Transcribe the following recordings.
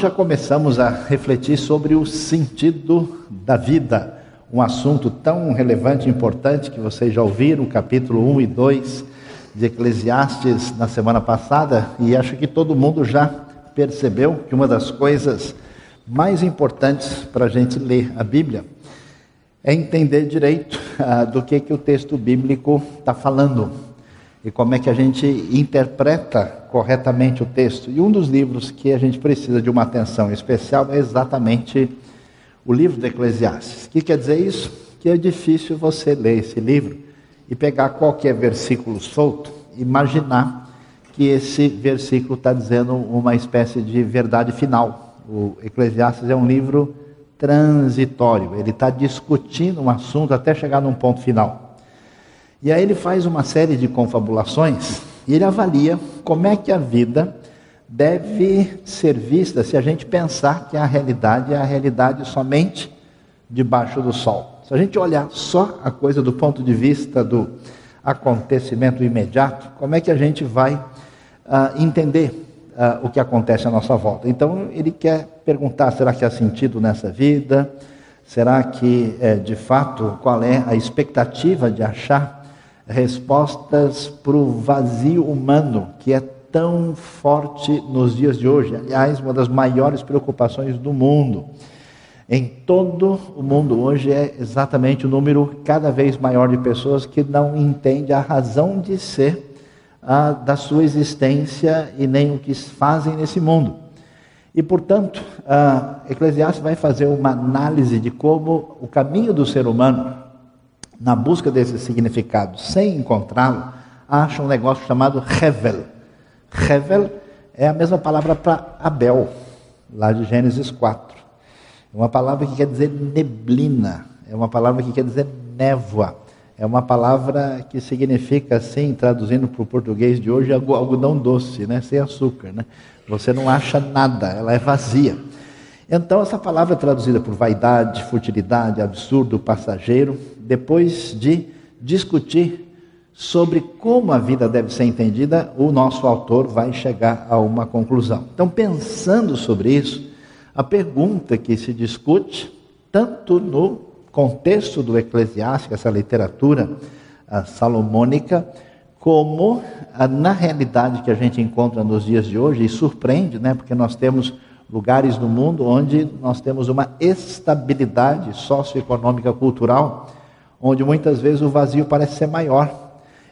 Já começamos a refletir sobre o sentido da vida, um assunto tão relevante e importante que vocês já ouviram, capítulo 1 e 2 de Eclesiastes na semana passada, e acho que todo mundo já percebeu que uma das coisas mais importantes para a gente ler a Bíblia é entender direito ah, do que, que o texto bíblico está falando e como é que a gente interpreta corretamente o texto. E um dos livros que a gente precisa de uma atenção especial é exatamente o livro de Eclesiastes. O que quer dizer isso? Que é difícil você ler esse livro e pegar qualquer versículo solto, imaginar que esse versículo está dizendo uma espécie de verdade final. O Eclesiastes é um livro transitório, ele está discutindo um assunto até chegar num ponto final. E aí ele faz uma série de confabulações e ele avalia como é que a vida deve ser vista se a gente pensar que a realidade é a realidade somente debaixo do sol. Se a gente olhar só a coisa do ponto de vista do acontecimento imediato, como é que a gente vai uh, entender uh, o que acontece à nossa volta? Então ele quer perguntar: será que há sentido nessa vida? Será que, eh, de fato, qual é a expectativa de achar respostas para o vazio humano que é tão forte nos dias de hoje. Aliás, uma das maiores preocupações do mundo. Em todo o mundo hoje é exatamente o número cada vez maior de pessoas que não entende a razão de ser a, da sua existência e nem o que fazem nesse mundo. E, portanto, Eclesiastes vai fazer uma análise de como o caminho do ser humano na busca desse significado, sem encontrá-lo, acha um negócio chamado Hevel. Hevel é a mesma palavra para Abel, lá de Gênesis 4. É uma palavra que quer dizer neblina, é uma palavra que quer dizer névoa, é uma palavra que significa, assim, traduzindo para o português de hoje, algodão doce, né? sem açúcar. Né? Você não acha nada, ela é vazia. Então, essa palavra traduzida por vaidade, futilidade, absurdo, passageiro, depois de discutir sobre como a vida deve ser entendida, o nosso autor vai chegar a uma conclusão. Então, pensando sobre isso, a pergunta que se discute, tanto no contexto do Eclesiástico, essa literatura salomônica, como na realidade que a gente encontra nos dias de hoje, e surpreende, né, porque nós temos lugares no mundo onde nós temos uma estabilidade socioeconômica cultural onde muitas vezes o vazio parece ser maior.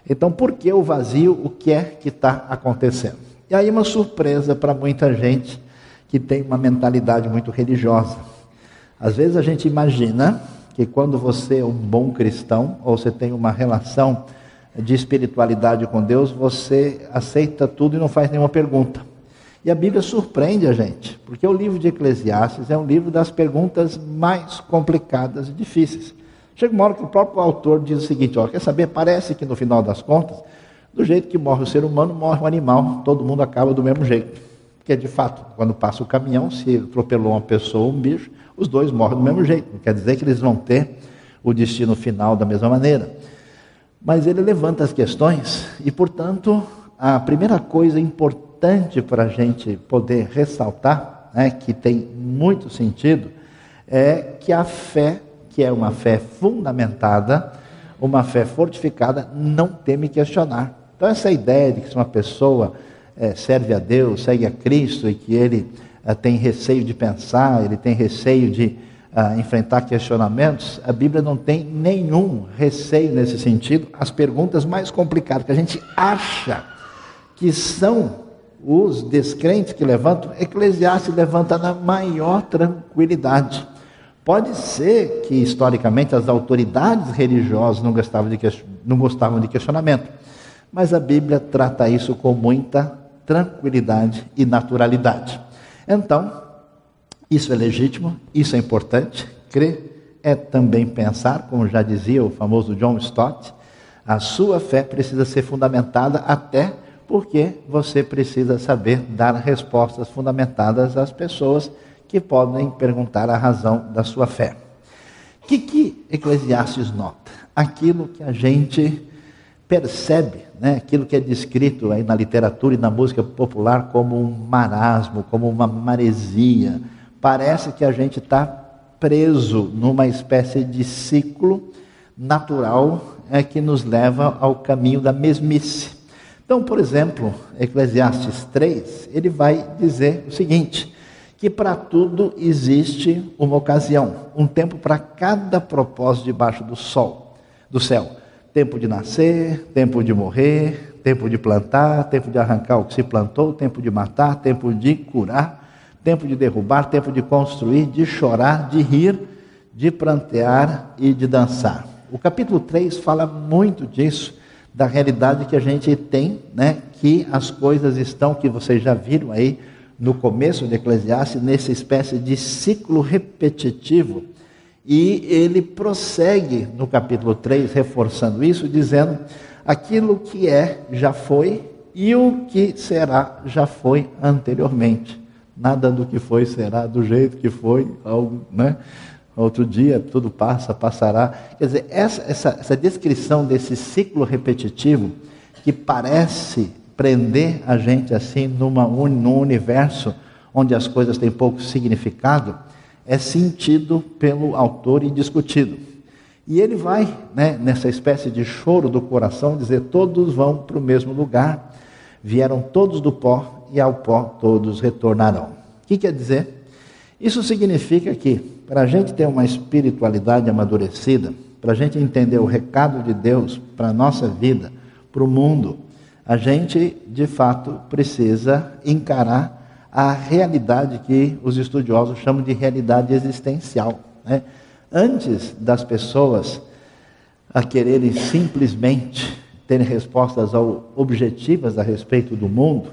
Então, por que o vazio? O que é que está acontecendo? E aí, uma surpresa para muita gente que tem uma mentalidade muito religiosa. Às vezes a gente imagina que quando você é um bom cristão, ou você tem uma relação de espiritualidade com Deus, você aceita tudo e não faz nenhuma pergunta. E a Bíblia surpreende a gente, porque o livro de Eclesiastes é um livro das perguntas mais complicadas e difíceis. Chega uma hora que o próprio autor diz o seguinte: ó, quer saber? Parece que no final das contas, do jeito que morre o ser humano, morre o animal, todo mundo acaba do mesmo jeito. Porque de fato, quando passa o caminhão, se atropelou uma pessoa ou um bicho, os dois morrem do mesmo jeito. Não quer dizer que eles vão ter o destino final da mesma maneira. Mas ele levanta as questões e, portanto, a primeira coisa importante para a gente poder ressaltar, né, que tem muito sentido, é que a fé que é uma fé fundamentada, uma fé fortificada, não teme questionar. Então, essa ideia de que se uma pessoa é, serve a Deus, segue a Cristo e que ele é, tem receio de pensar, ele tem receio de é, enfrentar questionamentos, a Bíblia não tem nenhum receio nesse sentido. As perguntas mais complicadas que a gente acha que são os descrentes que levantam, Eclesiastes levanta na maior tranquilidade. Pode ser que, historicamente, as autoridades religiosas não gostavam, de, não gostavam de questionamento, mas a Bíblia trata isso com muita tranquilidade e naturalidade. Então, isso é legítimo, isso é importante, crer é também pensar, como já dizia o famoso John Stott, a sua fé precisa ser fundamentada até porque você precisa saber dar respostas fundamentadas às pessoas que podem perguntar a razão da sua fé. O que, que Eclesiastes nota? Aquilo que a gente percebe né, aquilo que é descrito aí na literatura e na música popular como um marasmo, como uma maresia. Parece que a gente está preso numa espécie de ciclo natural é, que nos leva ao caminho da mesmice. Então, por exemplo, Eclesiastes 3, ele vai dizer o seguinte: que para tudo existe uma ocasião, um tempo para cada propósito debaixo do sol, do céu. Tempo de nascer, tempo de morrer, tempo de plantar, tempo de arrancar o que se plantou, tempo de matar, tempo de curar, tempo de derrubar, tempo de construir, de chorar, de rir, de plantear e de dançar. O capítulo 3 fala muito disso, da realidade que a gente tem, né, que as coisas estão, que vocês já viram aí no começo de Eclesiastes, nessa espécie de ciclo repetitivo e ele prossegue no capítulo 3, reforçando isso, dizendo: aquilo que é já foi e o que será já foi anteriormente. Nada do que foi será do jeito que foi, algo, né? Outro dia tudo passa, passará. Quer dizer, essa, essa, essa descrição desse ciclo repetitivo que parece prender a gente assim numa, num universo onde as coisas têm pouco significado, é sentido pelo autor e discutido. E ele vai, né, nessa espécie de choro do coração, dizer: todos vão para o mesmo lugar, vieram todos do pó, e ao pó todos retornarão. O que quer dizer? Isso significa que, para a gente ter uma espiritualidade amadurecida, para a gente entender o recado de Deus para a nossa vida, para o mundo, a gente de fato precisa encarar a realidade que os estudiosos chamam de realidade existencial. Né? Antes das pessoas a quererem simplesmente terem respostas objetivas a respeito do mundo,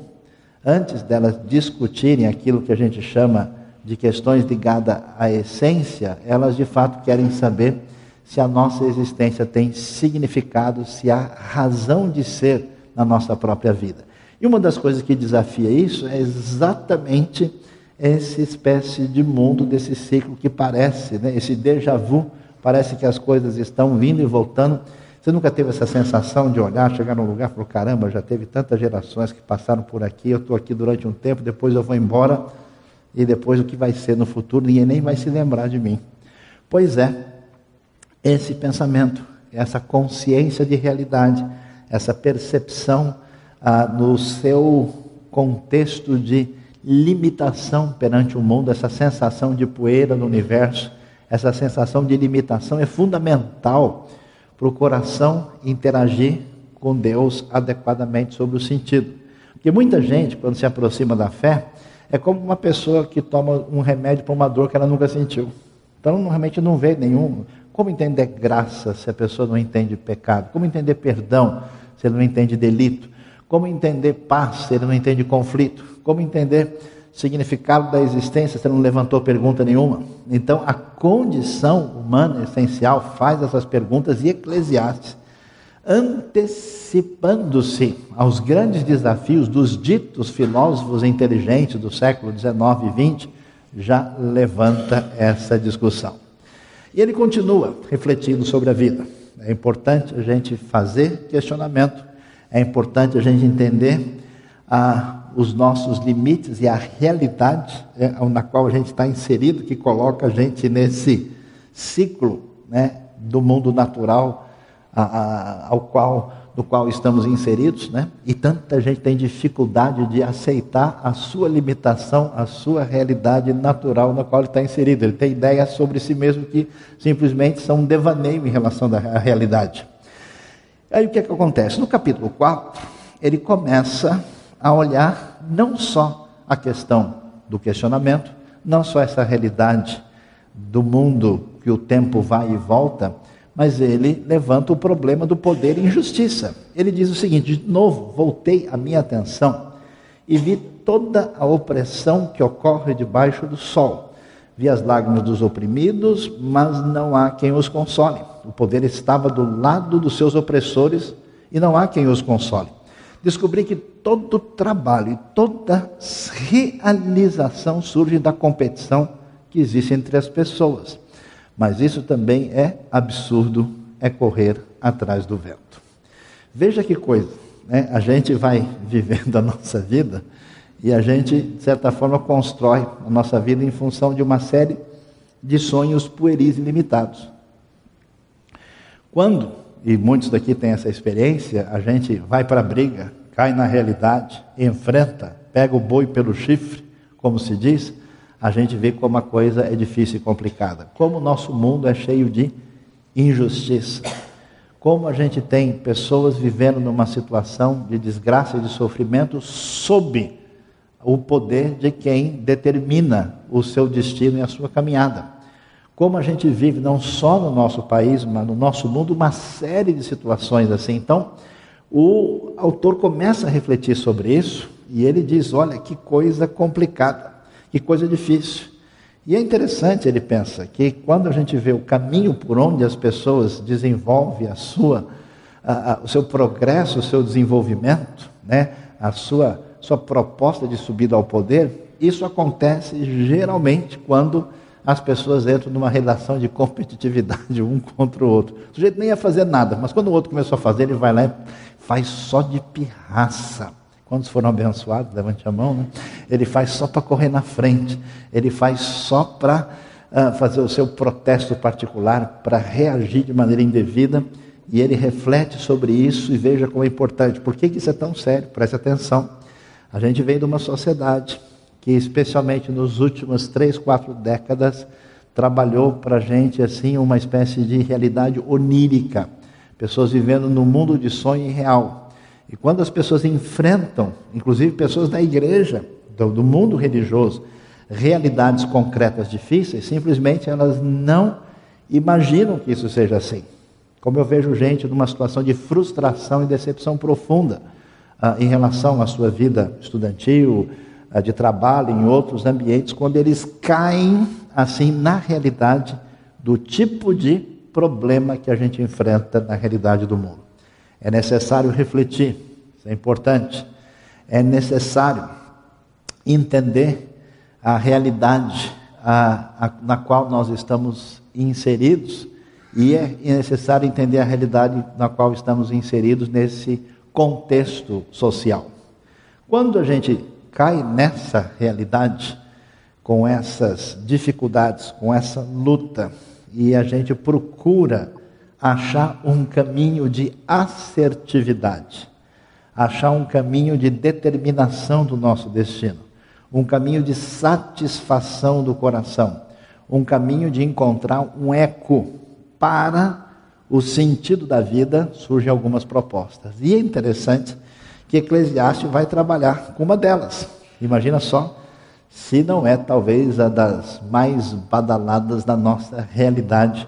antes delas discutirem aquilo que a gente chama de questões ligadas à essência, elas de fato querem saber se a nossa existência tem significado, se há razão de ser na nossa própria vida. E uma das coisas que desafia isso é exatamente essa espécie de mundo desse ciclo que parece, né, esse déjà vu, parece que as coisas estão vindo e voltando. Você nunca teve essa sensação de olhar, chegar num lugar e falar, caramba, já teve tantas gerações que passaram por aqui, eu estou aqui durante um tempo, depois eu vou embora, e depois o que vai ser no futuro, ninguém nem vai se lembrar de mim. Pois é, esse pensamento, essa consciência de realidade, essa percepção ah, no seu contexto de limitação perante o mundo, essa sensação de poeira no universo, essa sensação de limitação é fundamental para o coração interagir com Deus adequadamente sobre o sentido. Porque muita gente, quando se aproxima da fé, é como uma pessoa que toma um remédio para uma dor que ela nunca sentiu. Então, realmente não vê nenhum. Como entender graça se a pessoa não entende pecado? Como entender perdão se ele não entende delito? Como entender paz se ele não entende conflito? Como entender significado da existência se ele não levantou pergunta nenhuma? Então, a condição humana essencial faz essas perguntas e Eclesiastes, antecipando-se aos grandes desafios dos ditos filósofos inteligentes do século XIX e XX, já levanta essa discussão. E ele continua refletindo sobre a vida. É importante a gente fazer questionamento é importante a gente entender ah, os nossos limites e a realidade é, na qual a gente está inserido, que coloca a gente nesse ciclo né, do mundo natural ao qual, no qual estamos inseridos, né? e tanta gente tem dificuldade de aceitar a sua limitação, a sua realidade natural na qual ele está inserido. Ele tem ideias sobre si mesmo que simplesmente são um devaneio em relação à realidade. Aí o que, é que acontece? No capítulo 4, ele começa a olhar não só a questão do questionamento, não só essa realidade do mundo que o tempo vai e volta, mas ele levanta o problema do poder e injustiça. Ele diz o seguinte: de novo, voltei a minha atenção e vi toda a opressão que ocorre debaixo do sol. Vi as lágrimas dos oprimidos, mas não há quem os console. O poder estava do lado dos seus opressores e não há quem os console. Descobri que todo trabalho e toda realização surge da competição que existe entre as pessoas. Mas isso também é absurdo, é correr atrás do vento. Veja que coisa, né? a gente vai vivendo a nossa vida e a gente, de certa forma, constrói a nossa vida em função de uma série de sonhos pueris e limitados. Quando, e muitos daqui têm essa experiência, a gente vai para a briga, cai na realidade, enfrenta, pega o boi pelo chifre, como se diz, a gente vê como a coisa é difícil e complicada. Como o nosso mundo é cheio de injustiça. Como a gente tem pessoas vivendo numa situação de desgraça e de sofrimento sob o poder de quem determina o seu destino e a sua caminhada. Como a gente vive não só no nosso país, mas no nosso mundo, uma série de situações assim. Então, o autor começa a refletir sobre isso e ele diz: olha, que coisa complicada. Que coisa difícil. E é interessante, ele pensa, que quando a gente vê o caminho por onde as pessoas desenvolvem a sua, a, a, o seu progresso, o seu desenvolvimento, né, a sua, sua proposta de subida ao poder, isso acontece geralmente quando as pessoas entram numa relação de competitividade um contra o outro. O sujeito nem ia fazer nada, mas quando o outro começou a fazer, ele vai lá e faz só de pirraça. Quantos foram abençoados? Levante a mão, né? Ele faz só para correr na frente, ele faz só para uh, fazer o seu protesto particular, para reagir de maneira indevida, e ele reflete sobre isso e veja como é importante. Por que, que isso é tão sério? Preste atenção. A gente vem de uma sociedade que, especialmente nos últimos três, quatro décadas, trabalhou para a gente assim uma espécie de realidade onírica. Pessoas vivendo num mundo de sonho irreal e quando as pessoas enfrentam, inclusive pessoas da igreja, do, do mundo religioso, realidades concretas difíceis, simplesmente elas não imaginam que isso seja assim. Como eu vejo gente numa situação de frustração e decepção profunda ah, em relação à sua vida estudantil, ah, de trabalho, em outros ambientes, quando eles caem assim na realidade do tipo de problema que a gente enfrenta na realidade do mundo. É necessário refletir, isso é importante. É necessário entender a realidade a, a, na qual nós estamos inseridos e é necessário entender a realidade na qual estamos inseridos nesse contexto social. Quando a gente cai nessa realidade, com essas dificuldades, com essa luta, e a gente procura achar um caminho de assertividade, achar um caminho de determinação do nosso destino, um caminho de satisfação do coração, um caminho de encontrar um eco para o sentido da vida, surgem algumas propostas. E é interessante que Eclesiastes vai trabalhar com uma delas. Imagina só, se não é talvez a das mais badaladas da nossa realidade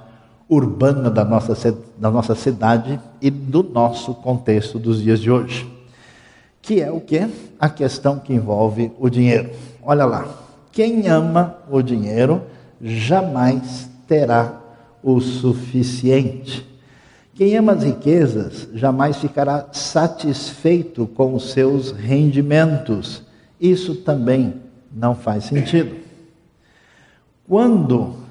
urbana da nossa, da nossa cidade e do nosso contexto dos dias de hoje. Que é o que? A questão que envolve o dinheiro. Olha lá. Quem ama o dinheiro jamais terá o suficiente. Quem ama as riquezas jamais ficará satisfeito com os seus rendimentos. Isso também não faz sentido. Quando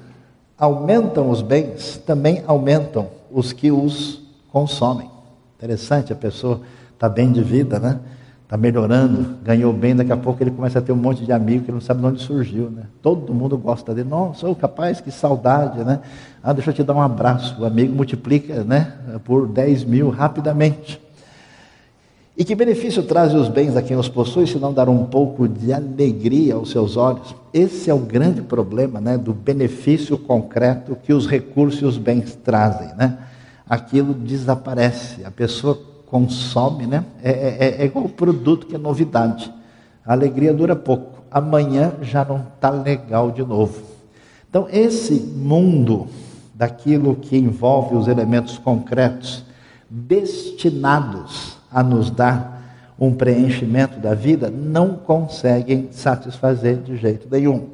aumentam os bens, também aumentam os que os consomem. Interessante, a pessoa está bem de vida, né? Está melhorando, ganhou bem, daqui a pouco ele começa a ter um monte de amigos que não sabe de onde surgiu, né? Todo mundo gosta dele. Nossa, sou capaz, que saudade, né? Ah, deixa eu te dar um abraço. O amigo multiplica, né? Por 10 mil rapidamente. E que benefício trazem os bens a quem os possui, se não dar um pouco de alegria aos seus olhos? Esse é o grande problema né, do benefício concreto que os recursos e os bens trazem. Né? Aquilo desaparece, a pessoa consome, né? é, é, é igual o produto que é novidade. A alegria dura pouco, amanhã já não está legal de novo. Então, esse mundo daquilo que envolve os elementos concretos, destinados a nos dar um preenchimento da vida, não conseguem satisfazer de jeito nenhum.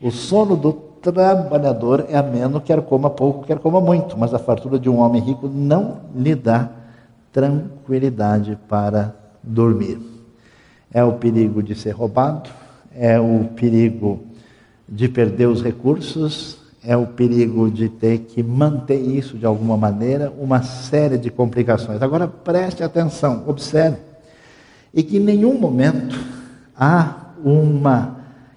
O sono do trabalhador é ameno, quer coma pouco, quer coma muito, mas a fartura de um homem rico não lhe dá tranquilidade para dormir. É o perigo de ser roubado, é o perigo de perder os recursos, é o perigo de ter que manter isso de alguma maneira, uma série de complicações. Agora preste atenção, observe, e que em nenhum momento há uma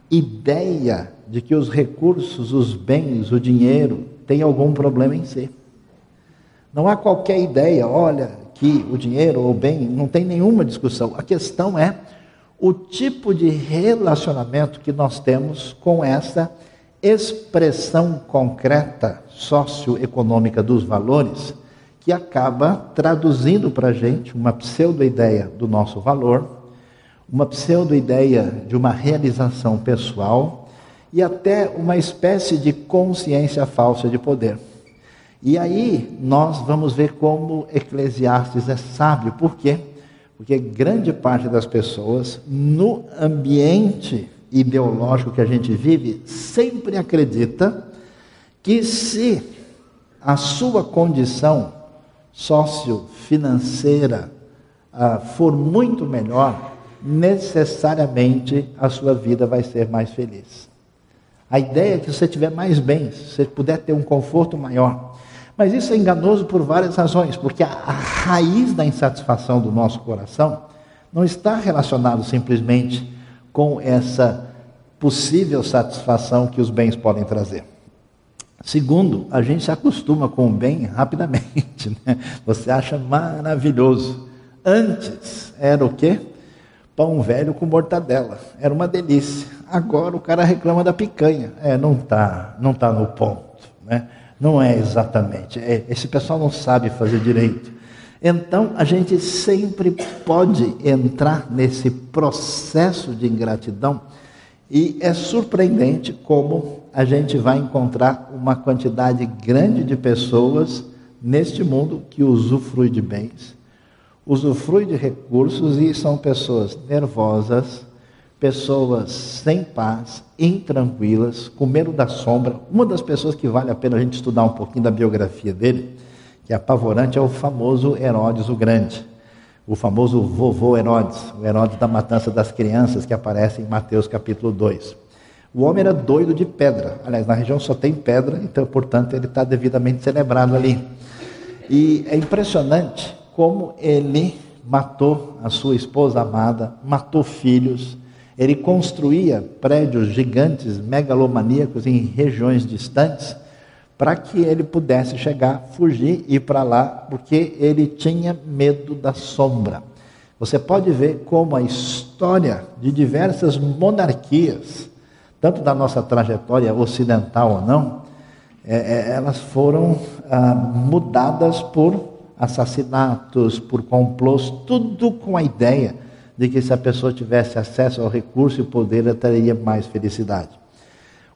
ideia de que os recursos, os bens, o dinheiro tem algum problema em si. Não há qualquer ideia, olha, que o dinheiro ou o bem, não tem nenhuma discussão. A questão é o tipo de relacionamento que nós temos com essa expressão concreta socioeconômica dos valores, que acaba traduzindo para a gente uma pseudo-ideia do nosso valor, uma pseudo-ideia de uma realização pessoal e até uma espécie de consciência falsa de poder. E aí nós vamos ver como Eclesiastes é sábio. Por quê? Porque grande parte das pessoas, no ambiente ideológico que a gente vive, sempre acredita que se a sua condição sociofinanceira ah, for muito melhor, necessariamente a sua vida vai ser mais feliz. A ideia é que você tiver mais bens, se você puder ter um conforto maior, mas isso é enganoso por várias razões, porque a, a raiz da insatisfação do nosso coração não está relacionado simplesmente com essa possível satisfação que os bens podem trazer. Segundo, a gente se acostuma com o bem rapidamente, né? você acha maravilhoso. Antes era o quê? Pão velho com mortadela, era uma delícia. Agora o cara reclama da picanha, é, não está, não tá no ponto, né? Não é exatamente. É, esse pessoal não sabe fazer direito. Então, a gente sempre pode entrar nesse processo de ingratidão e é surpreendente como a gente vai encontrar uma quantidade grande de pessoas neste mundo que usufrui de bens, usufrui de recursos e são pessoas nervosas, pessoas sem paz, intranquilas, com medo da sombra. Uma das pessoas que vale a pena a gente estudar um pouquinho da biografia dele, que é apavorante, é o famoso Herodes o Grande. O famoso vovô Herodes, o Herodes da matança das crianças, que aparece em Mateus capítulo 2. O homem era doido de pedra. Aliás, na região só tem pedra, então, portanto, ele está devidamente celebrado ali. E é impressionante como ele matou a sua esposa amada, matou filhos, ele construía prédios gigantes, megalomaníacos em regiões distantes, para que ele pudesse chegar, fugir e ir para lá, porque ele tinha medo da sombra. Você pode ver como a história de diversas monarquias, tanto da nossa trajetória ocidental ou não, é, é, elas foram ah, mudadas por assassinatos, por complôs, tudo com a ideia de que se a pessoa tivesse acesso ao recurso e poder, ela teria mais felicidade.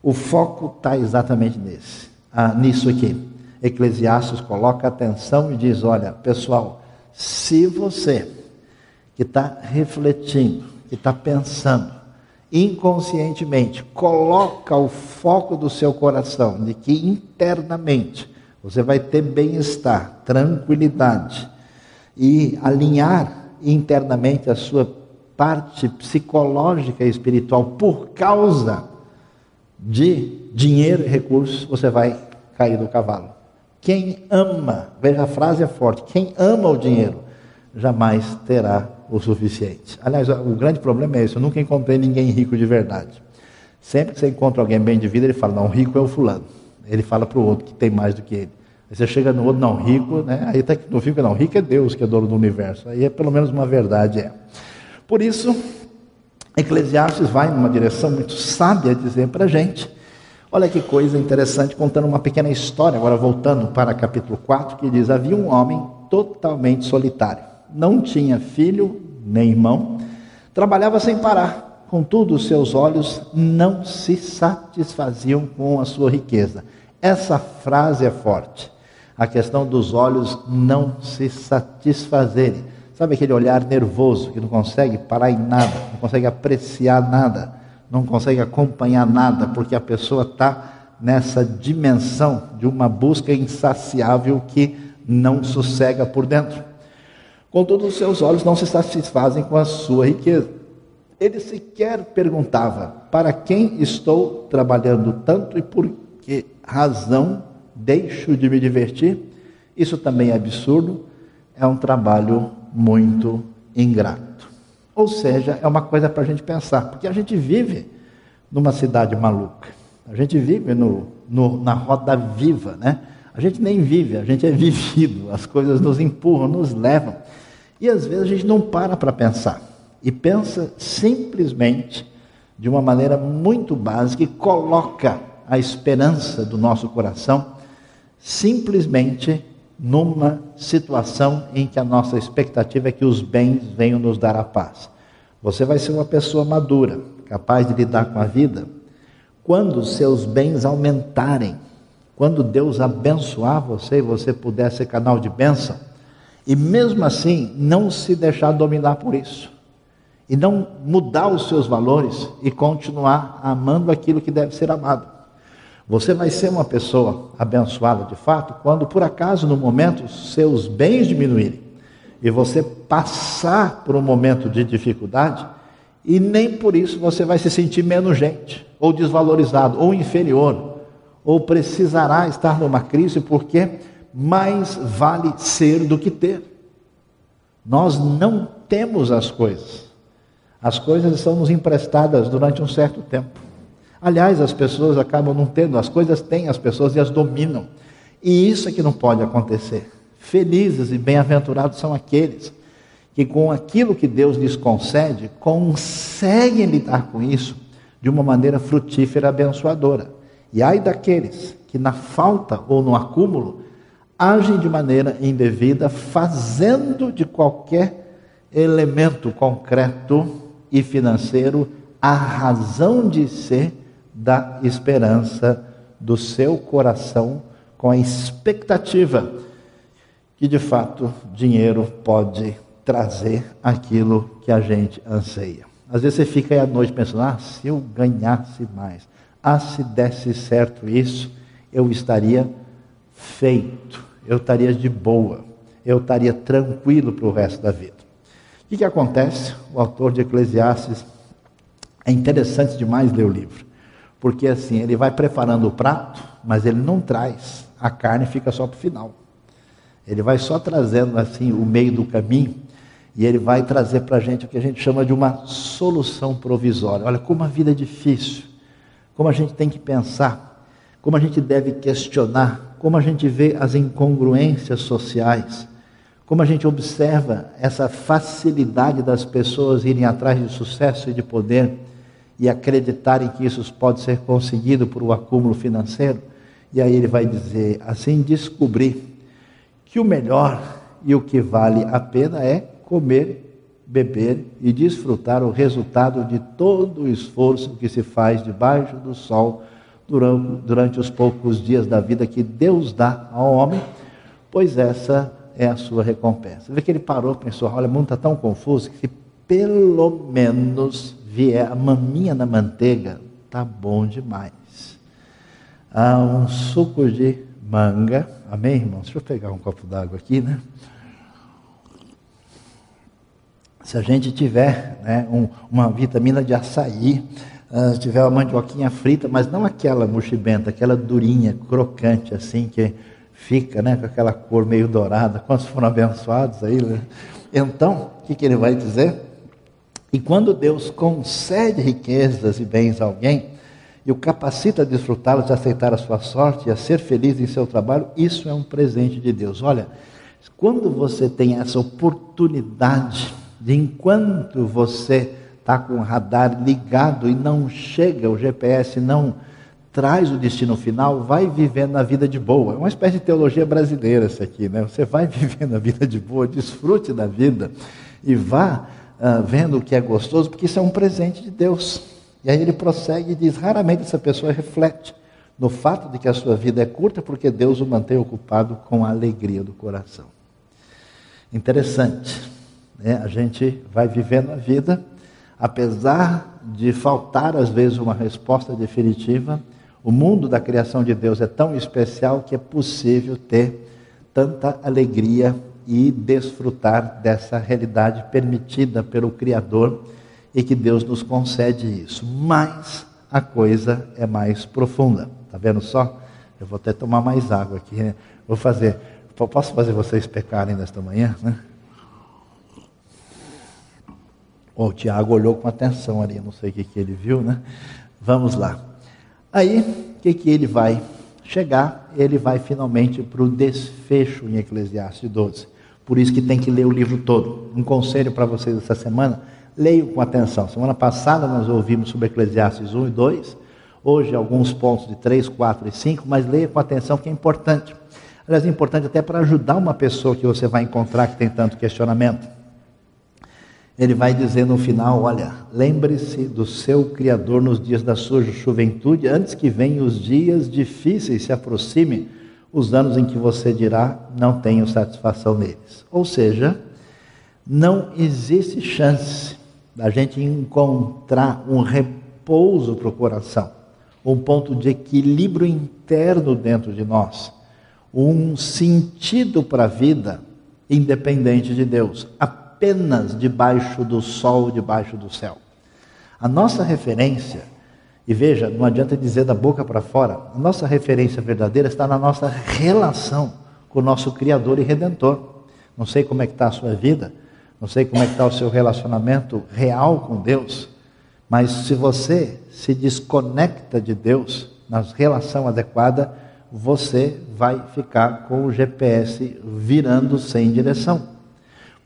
O foco está exatamente nesse, ah, nisso aqui. Eclesiastes coloca atenção e diz: olha, pessoal, se você que está refletindo, que está pensando, inconscientemente, coloca o foco do seu coração de que internamente você vai ter bem-estar, tranquilidade e alinhar internamente a sua parte psicológica e espiritual por causa de dinheiro e recursos, você vai cair do cavalo. Quem ama, veja a frase é forte, quem ama o dinheiro jamais terá o suficiente. Aliás, o grande problema é esse, eu nunca encontrei ninguém rico de verdade. Sempre que você encontra alguém bem de vida, ele fala, não, rico é o fulano. Ele fala para o outro que tem mais do que ele. Aí você chega no outro, não, rico, né? Aí tá, não fica, não, rico é Deus que é dono do universo. Aí é pelo menos uma verdade, é. Por isso, Eclesiastes vai numa direção muito sábia dizer para a gente. Olha que coisa interessante, contando uma pequena história, agora voltando para capítulo 4, que diz: Havia um homem totalmente solitário, não tinha filho nem irmão, trabalhava sem parar, contudo, os seus olhos não se satisfaziam com a sua riqueza. Essa frase é forte a questão dos olhos não se satisfazerem. Sabe aquele olhar nervoso que não consegue parar em nada, não consegue apreciar nada, não consegue acompanhar nada, porque a pessoa está nessa dimensão de uma busca insaciável que não sossega por dentro. Contudo, os seus olhos não se satisfazem com a sua riqueza. Ele sequer perguntava: para quem estou trabalhando tanto e por que razão deixo de me divertir? Isso também é absurdo, é um trabalho muito ingrato. Ou seja, é uma coisa para a gente pensar, porque a gente vive numa cidade maluca, a gente vive no, no, na roda viva, né? A gente nem vive, a gente é vivido, as coisas nos empurram, nos levam. E às vezes a gente não para para pensar, e pensa simplesmente de uma maneira muito básica e coloca a esperança do nosso coração simplesmente numa situação em que a nossa expectativa é que os bens venham nos dar a paz. Você vai ser uma pessoa madura, capaz de lidar com a vida, quando seus bens aumentarem, quando Deus abençoar você e você puder ser canal de bênção, e mesmo assim não se deixar dominar por isso e não mudar os seus valores e continuar amando aquilo que deve ser amado. Você vai ser uma pessoa abençoada de fato quando, por acaso, no momento, seus bens diminuírem e você passar por um momento de dificuldade e nem por isso você vai se sentir menos gente, ou desvalorizado, ou inferior, ou precisará estar numa crise porque mais vale ser do que ter. Nós não temos as coisas. As coisas são nos emprestadas durante um certo tempo. Aliás, as pessoas acabam não tendo, as coisas têm as pessoas e as dominam. E isso é que não pode acontecer. Felizes e bem-aventurados são aqueles que, com aquilo que Deus lhes concede, conseguem lidar com isso de uma maneira frutífera, abençoadora. E ai daqueles que, na falta ou no acúmulo, agem de maneira indevida, fazendo de qualquer elemento concreto e financeiro a razão de ser da esperança do seu coração, com a expectativa que de fato dinheiro pode trazer aquilo que a gente anseia. Às vezes você fica aí à noite pensando: ah, se eu ganhasse mais, ah, se desse certo isso, eu estaria feito, eu estaria de boa, eu estaria tranquilo para o resto da vida. O que, que acontece? O autor de Eclesiastes é interessante demais ler o livro, porque assim ele vai preparando o prato, mas ele não traz a carne, fica só para o final. Ele vai só trazendo assim o meio do caminho e ele vai trazer para a gente o que a gente chama de uma solução provisória. Olha como a vida é difícil, como a gente tem que pensar, como a gente deve questionar, como a gente vê as incongruências sociais como a gente observa essa facilidade das pessoas irem atrás de sucesso e de poder e acreditarem que isso pode ser conseguido por um acúmulo financeiro. E aí ele vai dizer: assim descobri que o melhor e o que vale a pena é comer, beber e desfrutar o resultado de todo o esforço que se faz debaixo do sol durante, os poucos dias da vida que Deus dá ao homem, pois essa é a sua recompensa. Vê que ele parou pensou: olha, o mundo está tão confuso que pelo menos vier a maminha na manteiga, tá bom demais. Ah, um suco de manga, amém, irmãos? Deixa eu pegar um copo d'água aqui, né? Se a gente tiver né, um, uma vitamina de açaí, uh, se tiver uma mandioquinha frita, mas não aquela mochibenta, aquela durinha, crocante, assim, que fica né, com aquela cor meio dourada. Quantos foram abençoados aí? Né? Então, o que, que ele vai dizer? E quando Deus concede riquezas e bens a alguém, e o capacita a desfrutá-los, a aceitar a sua sorte e a ser feliz em seu trabalho, isso é um presente de Deus. Olha, quando você tem essa oportunidade de, enquanto você está com o radar ligado e não chega, o GPS não traz o destino final, vai vivendo a vida de boa. É uma espécie de teologia brasileira isso aqui, né? Você vai vivendo a vida de boa, desfrute da vida e vá uh, vendo o que é gostoso, porque isso é um presente de Deus. E aí ele prossegue e diz: raramente essa pessoa reflete no fato de que a sua vida é curta, porque Deus o mantém ocupado com a alegria do coração. Interessante, né? A gente vai vivendo a vida, apesar de faltar às vezes uma resposta definitiva o mundo da criação de Deus é tão especial que é possível ter tanta alegria e desfrutar dessa realidade permitida pelo Criador e que Deus nos concede isso. Mas a coisa é mais profunda. Tá vendo só? Eu vou até tomar mais água aqui. Né? Vou fazer. Posso fazer vocês pecarem nesta manhã? Né? O Tiago olhou com atenção ali, não sei o que, que ele viu, né? Vamos lá. Aí, o que, que ele vai chegar? Ele vai finalmente para o desfecho em Eclesiastes 12. Por isso que tem que ler o livro todo. Um conselho para vocês essa semana: leiam com atenção. Semana passada nós ouvimos sobre Eclesiastes 1 e 2. Hoje, alguns pontos de 3, 4 e 5, mas leia com atenção que é importante. Aliás, é importante até para ajudar uma pessoa que você vai encontrar que tem tanto questionamento ele vai dizer no final: Olha, lembre-se do seu Criador nos dias da sua juventude, antes que venham os dias difíceis se aproximem, os anos em que você dirá: Não tenho satisfação neles. Ou seja, não existe chance da gente encontrar um repouso para o coração, um ponto de equilíbrio interno dentro de nós, um sentido para a vida independente de Deus. Apenas debaixo do sol, debaixo do céu. A nossa referência, e veja, não adianta dizer da boca para fora, a nossa referência verdadeira está na nossa relação com o nosso Criador e Redentor. Não sei como é que está a sua vida, não sei como é que está o seu relacionamento real com Deus, mas se você se desconecta de Deus na relação adequada, você vai ficar com o GPS virando sem direção.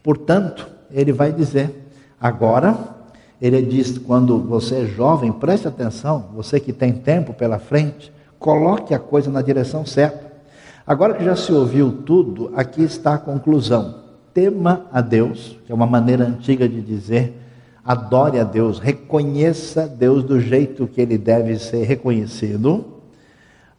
Portanto, ele vai dizer, agora, ele diz, quando você é jovem, preste atenção, você que tem tempo pela frente, coloque a coisa na direção certa. Agora que já se ouviu tudo, aqui está a conclusão. Tema a Deus, que é uma maneira antiga de dizer, adore a Deus, reconheça Deus do jeito que ele deve ser reconhecido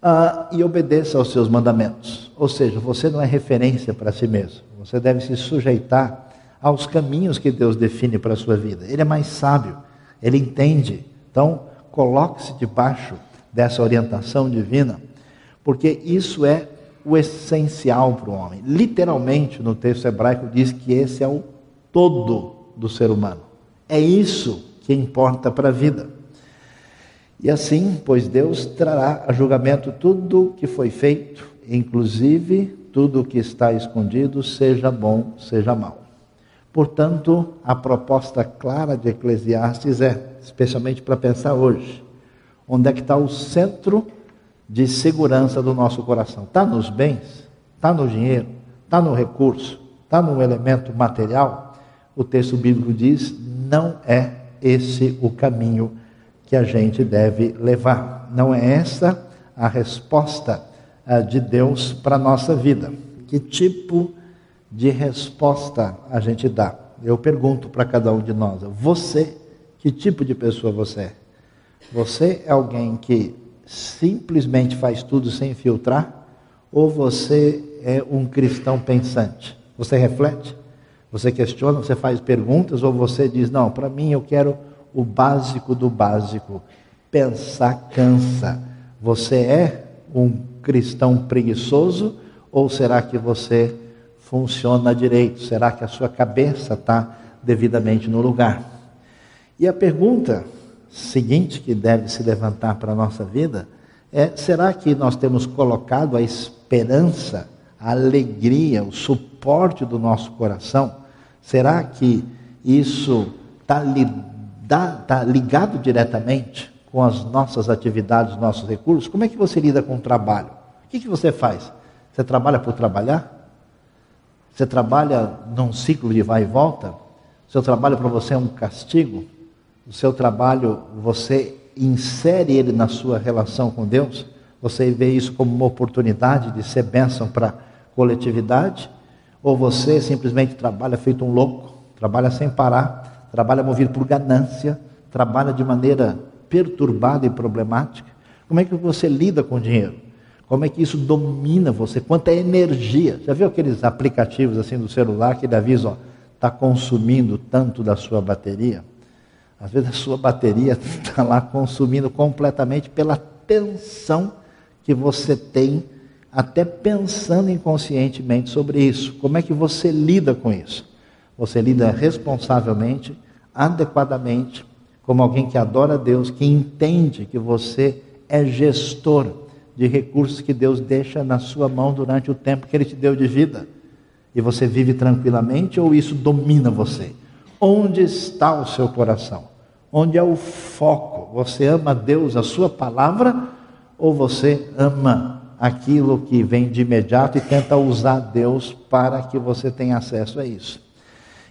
uh, e obedeça aos seus mandamentos. Ou seja, você não é referência para si mesmo. Você deve se sujeitar aos caminhos que Deus define para a sua vida. Ele é mais sábio, ele entende. Então, coloque-se debaixo dessa orientação divina, porque isso é o essencial para o homem. Literalmente, no texto hebraico, diz que esse é o todo do ser humano. É isso que importa para a vida. E assim, pois Deus trará a julgamento tudo que foi feito, inclusive tudo o que está escondido, seja bom, seja mal. Portanto, a proposta clara de Eclesiastes é, especialmente para pensar hoje, onde é que está o centro de segurança do nosso coração? Está nos bens? Está no dinheiro? Está no recurso? Está no elemento material? O texto bíblico diz: não é esse o caminho que a gente deve levar. Não é essa a resposta eh, de Deus para a nossa vida. Que tipo de resposta a gente dá? Eu pergunto para cada um de nós: você, que tipo de pessoa você é? Você é alguém que simplesmente faz tudo sem filtrar? Ou você é um cristão pensante? Você reflete? Você questiona? Você faz perguntas? Ou você diz: não, para mim eu quero o básico do básico? Pensar cansa. Você é um cristão preguiçoso ou será que você funciona direito? Será que a sua cabeça está devidamente no lugar? E a pergunta seguinte que deve se levantar para a nossa vida é: será que nós temos colocado a esperança, a alegria, o suporte do nosso coração? Será que isso está tá ligado diretamente com as nossas atividades, nossos recursos? Como é que você lida com o trabalho? O que, que você faz? Você trabalha por trabalhar? Você trabalha num ciclo de vai e volta? O seu trabalho para você é um castigo? O seu trabalho, você insere ele na sua relação com Deus? Você vê isso como uma oportunidade de ser bênção para a coletividade? Ou você simplesmente trabalha feito um louco, trabalha sem parar, trabalha movido por ganância, trabalha de maneira perturbada e problemática? Como é que você lida com o dinheiro? Como é que isso domina você? Quanta energia. Já viu aqueles aplicativos assim do celular que ele avisa, ó, está consumindo tanto da sua bateria? Às vezes a sua bateria está lá consumindo completamente pela tensão que você tem, até pensando inconscientemente sobre isso. Como é que você lida com isso? Você lida responsavelmente, adequadamente, como alguém que adora Deus, que entende que você é gestor de recursos que Deus deixa na sua mão durante o tempo que Ele te deu de vida. E você vive tranquilamente ou isso domina você? Onde está o seu coração? Onde é o foco? Você ama Deus, a Sua palavra, ou você ama aquilo que vem de imediato e tenta usar Deus para que você tenha acesso a isso?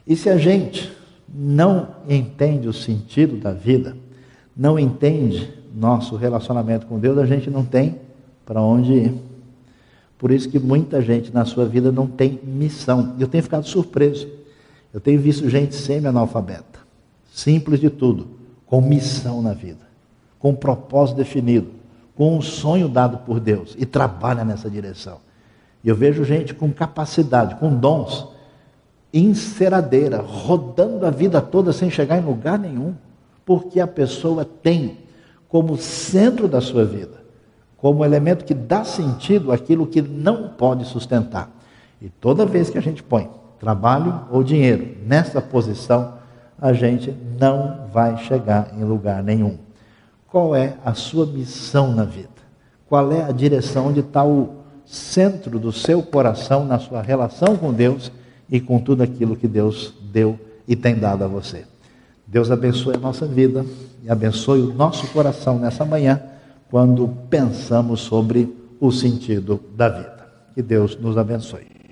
E se a gente não entende o sentido da vida, não entende nosso relacionamento com Deus, a gente não tem para onde ir. Por isso que muita gente na sua vida não tem missão. Eu tenho ficado surpreso. Eu tenho visto gente semi-analfabeta, simples de tudo, com missão na vida, com um propósito definido, com um sonho dado por Deus e trabalha nessa direção. E eu vejo gente com capacidade, com dons, enceradeira, rodando a vida toda sem chegar em lugar nenhum, porque a pessoa tem como centro da sua vida como elemento que dá sentido àquilo que não pode sustentar. E toda vez que a gente põe trabalho ou dinheiro nessa posição, a gente não vai chegar em lugar nenhum. Qual é a sua missão na vida? Qual é a direção onde está o centro do seu coração na sua relação com Deus e com tudo aquilo que Deus deu e tem dado a você? Deus abençoe a nossa vida e abençoe o nosso coração nessa manhã quando pensamos sobre o sentido da vida. Que Deus nos abençoe.